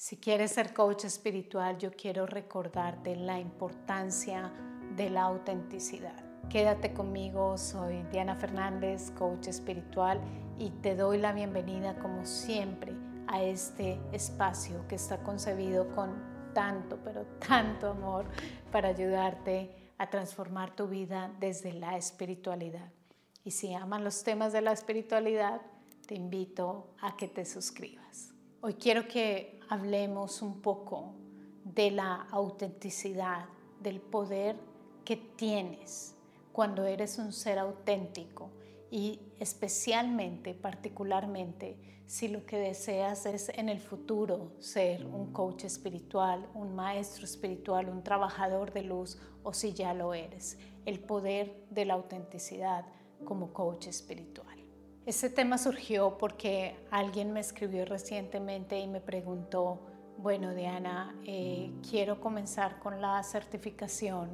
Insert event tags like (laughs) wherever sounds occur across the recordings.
Si quieres ser coach espiritual, yo quiero recordarte la importancia de la autenticidad. Quédate conmigo, soy Diana Fernández, coach espiritual, y te doy la bienvenida como siempre a este espacio que está concebido con tanto, pero tanto amor para ayudarte a transformar tu vida desde la espiritualidad. Y si aman los temas de la espiritualidad, te invito a que te suscribas. Hoy quiero que hablemos un poco de la autenticidad, del poder que tienes cuando eres un ser auténtico y especialmente, particularmente, si lo que deseas es en el futuro ser un coach espiritual, un maestro espiritual, un trabajador de luz o si ya lo eres, el poder de la autenticidad como coach espiritual. Este tema surgió porque alguien me escribió recientemente y me preguntó, bueno Diana, eh, quiero comenzar con la certificación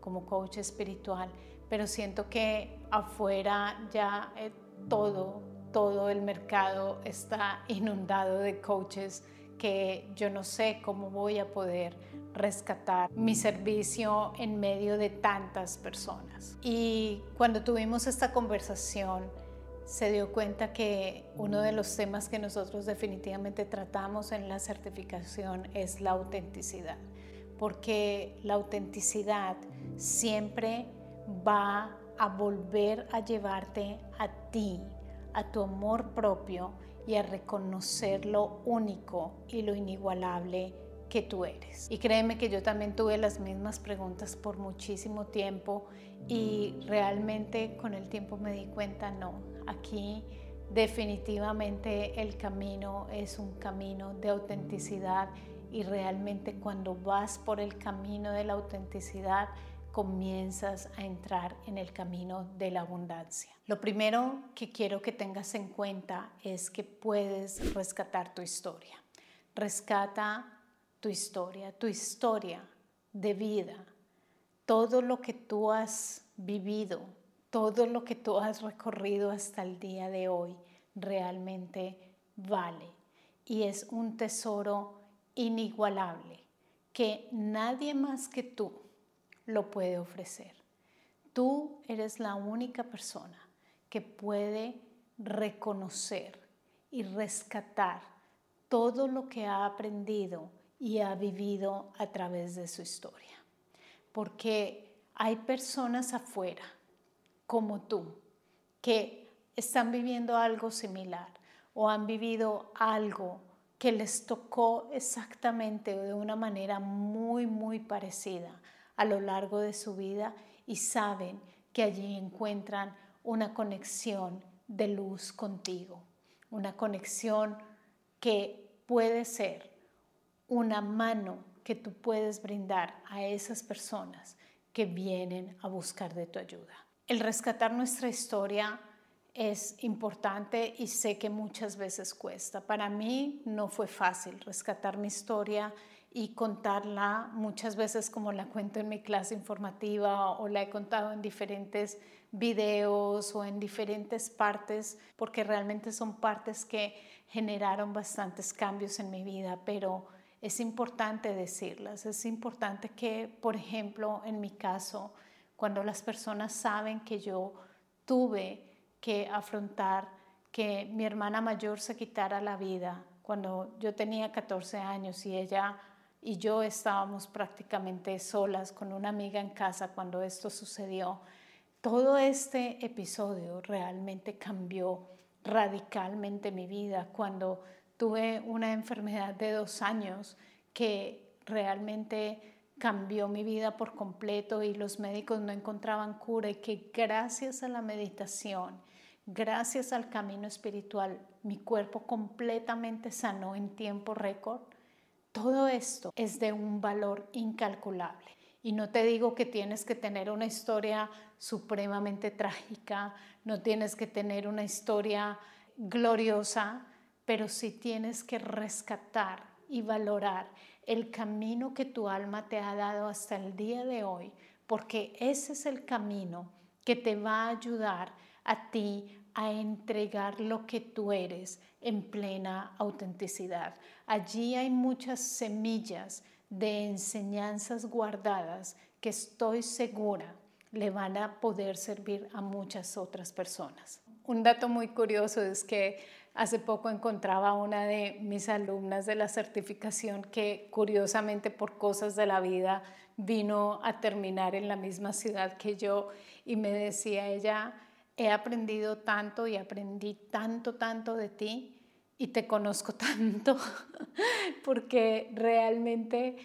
como coach espiritual, pero siento que afuera ya eh, todo, todo el mercado está inundado de coaches que yo no sé cómo voy a poder rescatar mi servicio en medio de tantas personas. Y cuando tuvimos esta conversación, se dio cuenta que uno de los temas que nosotros definitivamente tratamos en la certificación es la autenticidad, porque la autenticidad siempre va a volver a llevarte a ti, a tu amor propio y a reconocer lo único y lo inigualable que tú eres. Y créeme que yo también tuve las mismas preguntas por muchísimo tiempo y realmente con el tiempo me di cuenta, no, Aquí definitivamente el camino es un camino de autenticidad y realmente cuando vas por el camino de la autenticidad comienzas a entrar en el camino de la abundancia. Lo primero que quiero que tengas en cuenta es que puedes rescatar tu historia. Rescata tu historia, tu historia de vida, todo lo que tú has vivido, todo lo que tú has recorrido hasta el día de hoy realmente vale y es un tesoro inigualable que nadie más que tú lo puede ofrecer. Tú eres la única persona que puede reconocer y rescatar todo lo que ha aprendido y ha vivido a través de su historia. Porque hay personas afuera como tú, que están viviendo algo similar o han vivido algo que les tocó exactamente de una manera muy, muy parecida a lo largo de su vida y saben que allí encuentran una conexión de luz contigo, una conexión que puede ser una mano que tú puedes brindar a esas personas que vienen a buscar de tu ayuda. El rescatar nuestra historia es importante y sé que muchas veces cuesta. Para mí no fue fácil rescatar mi historia y contarla muchas veces como la cuento en mi clase informativa o la he contado en diferentes videos o en diferentes partes, porque realmente son partes que generaron bastantes cambios en mi vida, pero es importante decirlas. Es importante que, por ejemplo, en mi caso, cuando las personas saben que yo tuve que afrontar que mi hermana mayor se quitara la vida cuando yo tenía 14 años y ella y yo estábamos prácticamente solas con una amiga en casa cuando esto sucedió. Todo este episodio realmente cambió radicalmente mi vida cuando tuve una enfermedad de dos años que realmente cambió mi vida por completo y los médicos no encontraban cura y que gracias a la meditación, gracias al camino espiritual, mi cuerpo completamente sanó en tiempo récord. Todo esto es de un valor incalculable. Y no te digo que tienes que tener una historia supremamente trágica, no tienes que tener una historia gloriosa, pero sí tienes que rescatar y valorar el camino que tu alma te ha dado hasta el día de hoy, porque ese es el camino que te va a ayudar a ti a entregar lo que tú eres en plena autenticidad. Allí hay muchas semillas de enseñanzas guardadas que estoy segura le van a poder servir a muchas otras personas. Un dato muy curioso es que hace poco encontraba una de mis alumnas de la certificación que curiosamente por cosas de la vida vino a terminar en la misma ciudad que yo y me decía ella, he aprendido tanto y aprendí tanto, tanto de ti y te conozco (laughs) tanto porque realmente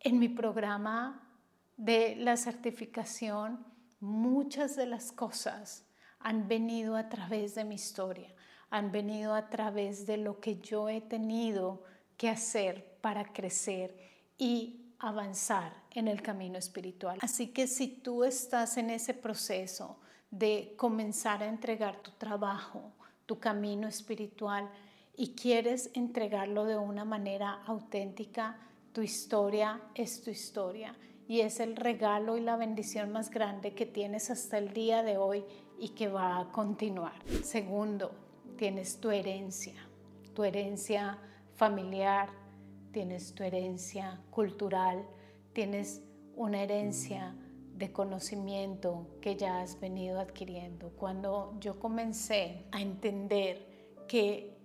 en mi programa de la certificación muchas de las cosas han venido a través de mi historia, han venido a través de lo que yo he tenido que hacer para crecer y avanzar en el camino espiritual. Así que si tú estás en ese proceso de comenzar a entregar tu trabajo, tu camino espiritual y quieres entregarlo de una manera auténtica, tu historia es tu historia y es el regalo y la bendición más grande que tienes hasta el día de hoy y que va a continuar. Segundo, tienes tu herencia, tu herencia familiar, tienes tu herencia cultural, tienes una herencia de conocimiento que ya has venido adquiriendo. Cuando yo comencé a entender que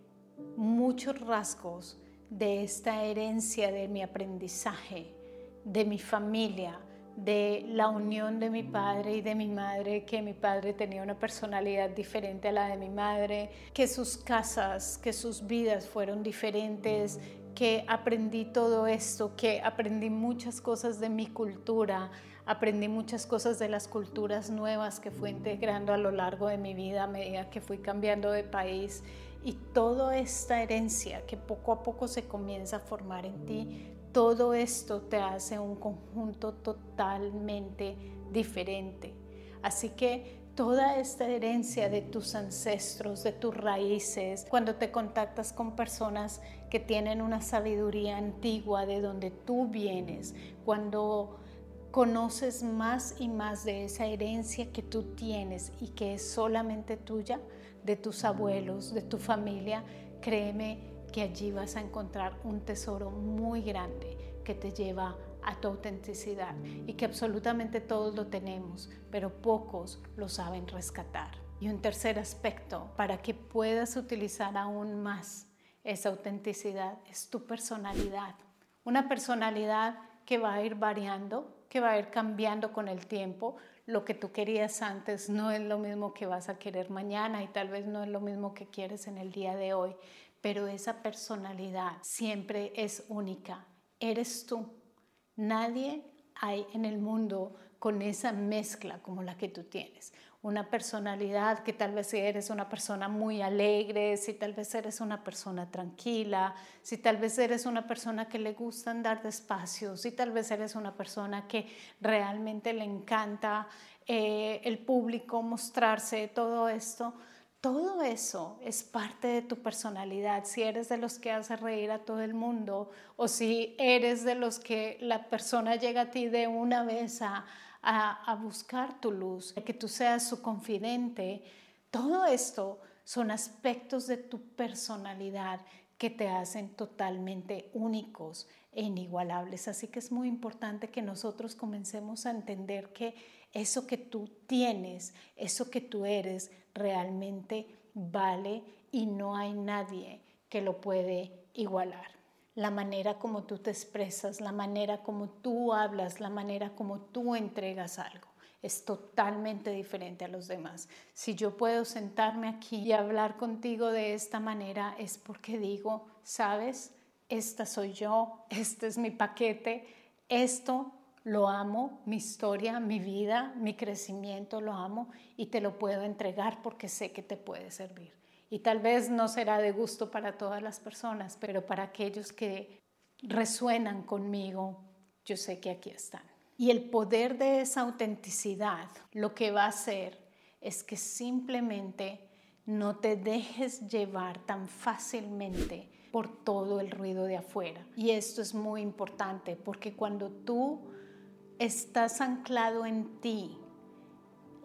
muchos rasgos de esta herencia de mi aprendizaje, de mi familia, de la unión de mi padre y de mi madre, que mi padre tenía una personalidad diferente a la de mi madre, que sus casas, que sus vidas fueron diferentes, que aprendí todo esto, que aprendí muchas cosas de mi cultura, aprendí muchas cosas de las culturas nuevas que fui integrando a lo largo de mi vida a medida que fui cambiando de país. Y toda esta herencia que poco a poco se comienza a formar en ti, todo esto te hace un conjunto totalmente diferente. Así que toda esta herencia de tus ancestros, de tus raíces, cuando te contactas con personas que tienen una sabiduría antigua de donde tú vienes, cuando conoces más y más de esa herencia que tú tienes y que es solamente tuya, de tus abuelos, de tu familia, créeme que allí vas a encontrar un tesoro muy grande que te lleva a tu autenticidad y que absolutamente todos lo tenemos, pero pocos lo saben rescatar. Y un tercer aspecto para que puedas utilizar aún más esa autenticidad es tu personalidad. Una personalidad que va a ir variando, que va a ir cambiando con el tiempo. Lo que tú querías antes no es lo mismo que vas a querer mañana y tal vez no es lo mismo que quieres en el día de hoy pero esa personalidad siempre es única. Eres tú. Nadie hay en el mundo con esa mezcla como la que tú tienes. Una personalidad que tal vez eres una persona muy alegre, si tal vez eres una persona tranquila, si tal vez eres una persona que le gusta andar despacio, si tal vez eres una persona que realmente le encanta eh, el público, mostrarse, todo esto todo eso es parte de tu personalidad. Si eres de los que hace reír a todo el mundo o si eres de los que la persona llega a ti de una vez a, a, buscar tu luz, que tú seas su confidente, todo esto son aspectos de tu personalidad que te hacen totalmente únicos e inigualables. Así que es muy importante que nosotros comencemos a entender que eso que tú tienes, eso que tú eres, realmente vale y no hay nadie que lo puede igualar. La manera como tú te expresas, la manera como tú hablas, la manera como tú entregas algo es totalmente diferente a los demás. Si yo puedo sentarme aquí y hablar contigo de esta manera es porque digo, sabes, esta soy yo, (laughs) este es mi paquete, esto lo amo, mi historia, mi vida, mi crecimiento, lo amo y te lo puedo entregar porque sé que te puede servir. Y tal vez no será de gusto para todas las personas, pero para aquellos que resuenan conmigo, yo sé que aquí están. Y el poder de esa autenticidad lo que va a hacer es que simplemente no te dejes llevar tan fácilmente por todo el ruido de afuera. Y esto es muy importante porque cuando tú estás anclado en ti,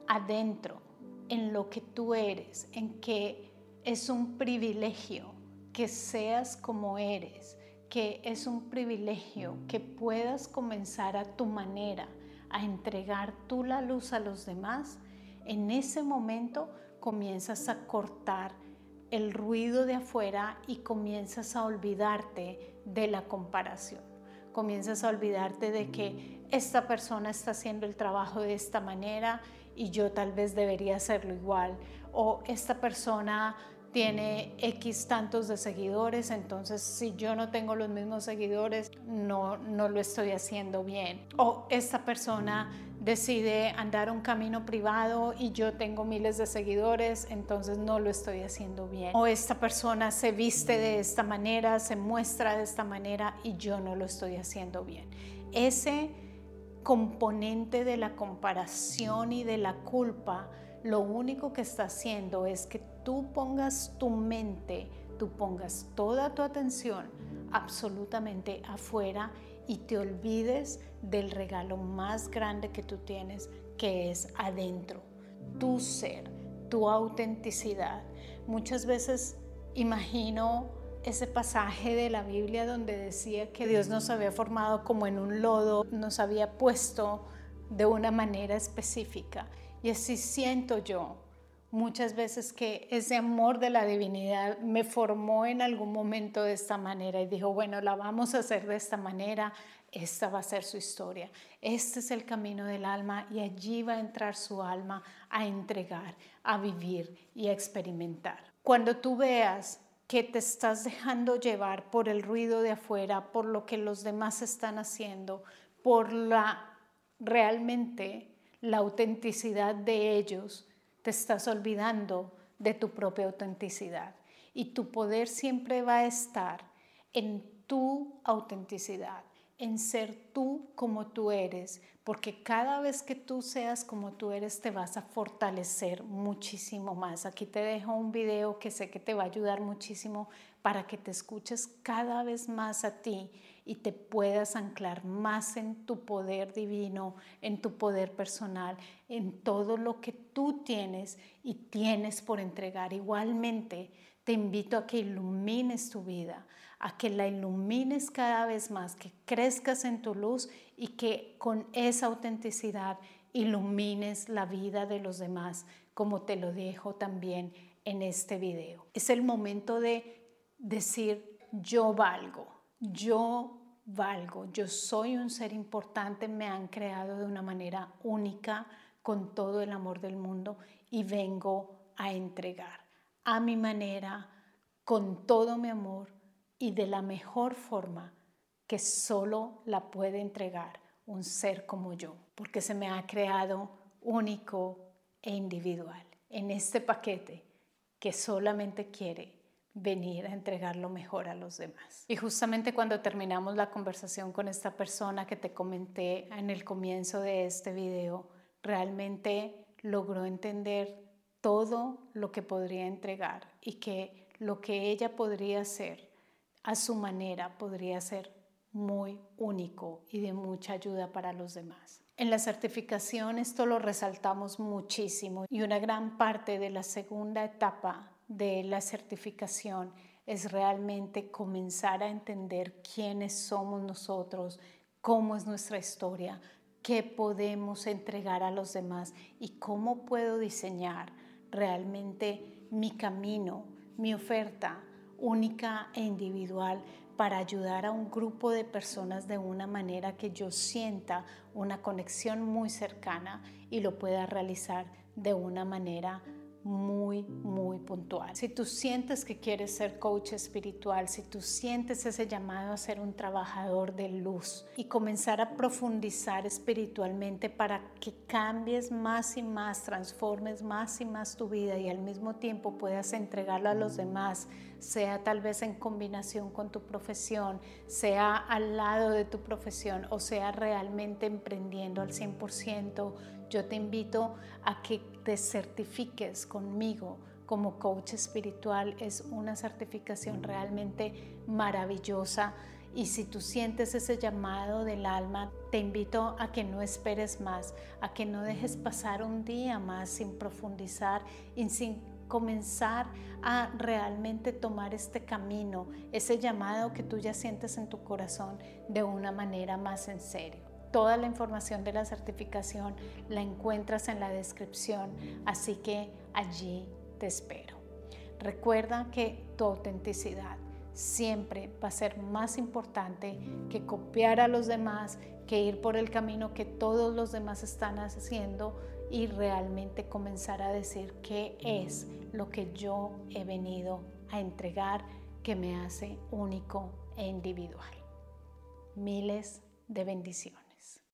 adentro, en lo que tú eres, en que es un privilegio que seas como eres, que es un privilegio que puedas comenzar a tu manera a entregar tú la luz a los demás, en ese momento comienzas a cortar el ruido de afuera y comienzas a olvidarte de la comparación. Comienzas a olvidarte de que esta persona está haciendo el trabajo de esta manera y yo tal vez debería hacerlo igual. O esta persona tiene X tantos de seguidores, entonces si yo no tengo los mismos seguidores, no, no lo estoy haciendo bien. O esta persona decide andar un camino privado y yo tengo miles de seguidores, entonces no lo estoy haciendo bien. O esta persona se viste de esta manera, se muestra de esta manera y yo no lo estoy haciendo bien. Ese componente de la comparación y de la culpa, lo único que está haciendo es que tú pongas tu mente, tú pongas toda tu atención absolutamente afuera y te olvides del regalo más grande que tú tienes, que es adentro, tu ser, tu autenticidad. Muchas veces imagino ese pasaje de la Biblia donde decía que Dios nos había formado como en un lodo, nos había puesto de una manera específica. Y así siento yo muchas veces que ese amor de la divinidad me formó en algún momento de esta manera y dijo, bueno, la vamos a hacer de esta manera, esta va a ser su historia, este es el camino del alma y allí va a entrar su alma a entregar, a vivir y a experimentar. Cuando tú veas que te estás dejando llevar por el ruido de afuera, por lo que los demás están haciendo, por la realmente la autenticidad de ellos, te estás olvidando de tu propia autenticidad. Y tu poder siempre va a estar en tu autenticidad, en ser tú como tú eres, porque cada vez que tú seas como tú eres te vas a fortalecer muchísimo más. Aquí te dejo un video que sé que te va a ayudar muchísimo para que te escuches cada vez más a ti y te puedas anclar más en tu poder divino, en tu poder personal, en todo lo que tú tienes y tienes por entregar. Igualmente, te invito a que ilumines tu vida, a que la ilumines cada vez más, que crezcas en tu luz y que con esa autenticidad ilumines la vida de los demás, como te lo dejo también en este video. Es el momento de decir yo valgo yo valgo, yo soy un ser importante, me han creado de una manera única, con todo el amor del mundo y vengo a entregar a mi manera, con todo mi amor y de la mejor forma que solo la puede entregar un ser como yo, porque se me ha creado único e individual en este paquete que solamente quiere venir a entregar lo mejor a los demás. Y justamente cuando terminamos la conversación con esta persona que te comenté en el comienzo de este video, realmente logró entender todo lo que podría entregar y que lo que ella podría hacer a su manera podría ser muy único y de mucha ayuda para los demás. En la certificación esto lo resaltamos muchísimo y una gran parte de la segunda etapa de la certificación es realmente comenzar a entender quiénes somos nosotros, cómo es nuestra historia, qué podemos entregar a los demás y cómo puedo diseñar realmente mi camino, mi oferta única e individual para ayudar a un grupo de personas de una manera que yo sienta una conexión muy cercana y lo pueda realizar de una manera muy, muy puntual. Si tú sientes que quieres ser coach espiritual, si tú sientes ese llamado a ser un trabajador de luz y comenzar a profundizar espiritualmente para que cambies más y más, transformes más y más tu vida y al mismo tiempo puedas entregarlo a los demás, sea tal vez en combinación con tu profesión, sea al lado de tu profesión o sea realmente emprendiendo al 100%, yo te invito a que te certifiques conmigo como coach espiritual. Es una certificación realmente maravillosa Y si tú sientes ese llamado del alma, te invito a que no esperes más, a que no dejes pasar un día más sin profundizar y sin comenzar a realmente tomar este camino, ese llamado que tú ya sientes en tu corazón de una manera más en serio. Toda la información de la certificación la encuentras en la descripción, así que allí te espero. Recuerda que tu autenticidad siempre va a ser más importante que copiar a los demás, que ir por el camino que todos los demás están haciendo y realmente comenzar a decir qué es lo que yo he venido a entregar que me hace único e individual. Miles de bendiciones.